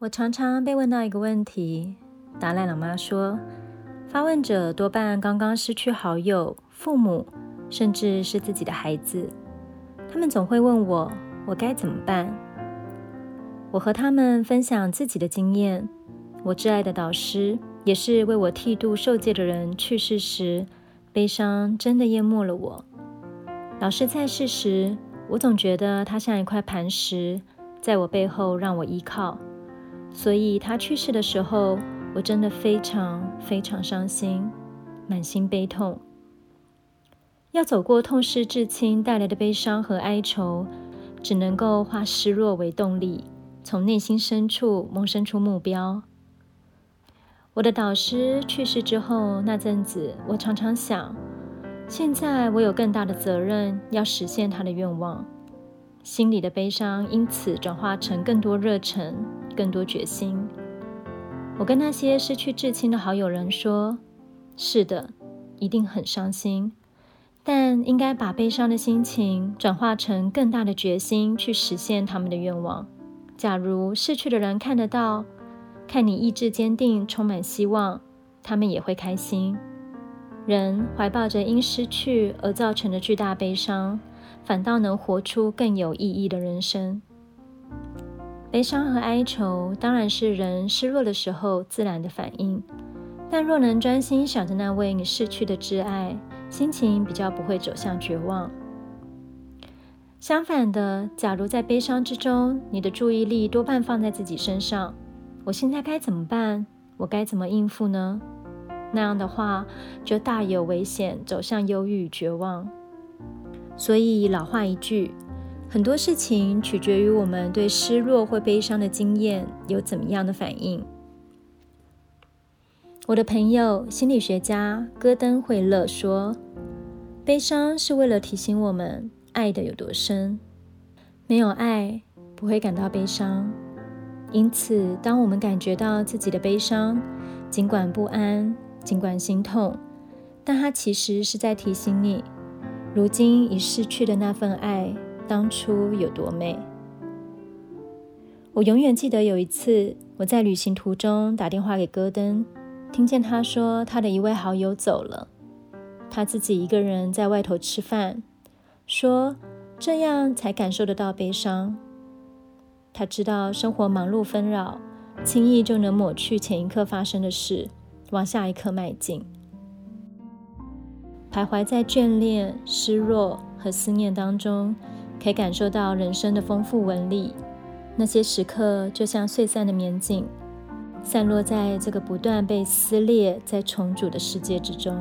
我常常被问到一个问题，达赖老妈说，发问者多半刚刚失去好友、父母，甚至是自己的孩子。他们总会问我，我该怎么办？我和他们分享自己的经验。我挚爱的导师，也是为我剃度受戒的人去世时，悲伤真的淹没了我。老师在世时，我总觉得他像一块磐石，在我背后让我依靠。所以他去世的时候，我真的非常非常伤心，满心悲痛。要走过痛失至亲带来的悲伤和哀愁，只能够化失落为动力，从内心深处萌生出目标。我的导师去世之后那阵子，我常常想，现在我有更大的责任要实现他的愿望，心里的悲伤因此转化成更多热忱。更多决心。我跟那些失去至亲的好友人说：“是的，一定很伤心，但应该把悲伤的心情转化成更大的决心，去实现他们的愿望。假如逝去的人看得到，看你意志坚定，充满希望，他们也会开心。人怀抱着因失去而造成的巨大悲伤，反倒能活出更有意义的人生。”悲伤和哀愁当然是人失落的时候自然的反应，但若能专心想着那位你逝去的挚爱，心情比较不会走向绝望。相反的，假如在悲伤之中，你的注意力多半放在自己身上，我现在该怎么办？我该怎么应付呢？那样的话，就大有危险，走向忧郁绝望。所以老话一句。很多事情取决于我们对失落或悲伤的经验有怎么样的反应。我的朋友心理学家戈登·惠勒说：“悲伤是为了提醒我们爱的有多深。没有爱，不会感到悲伤。因此，当我们感觉到自己的悲伤，尽管不安，尽管心痛，但它其实是在提醒你，如今已失去的那份爱。”当初有多美？我永远记得有一次，我在旅行途中打电话给戈登，听见他说他的一位好友走了，他自己一个人在外头吃饭，说这样才感受得到悲伤。他知道生活忙碌纷扰，轻易就能抹去前一刻发生的事，往下一刻迈进。徘徊在眷恋、失落和思念当中。可以感受到人生的丰富纹理，那些时刻就像碎散的棉锦，散落在这个不断被撕裂、再重组的世界之中。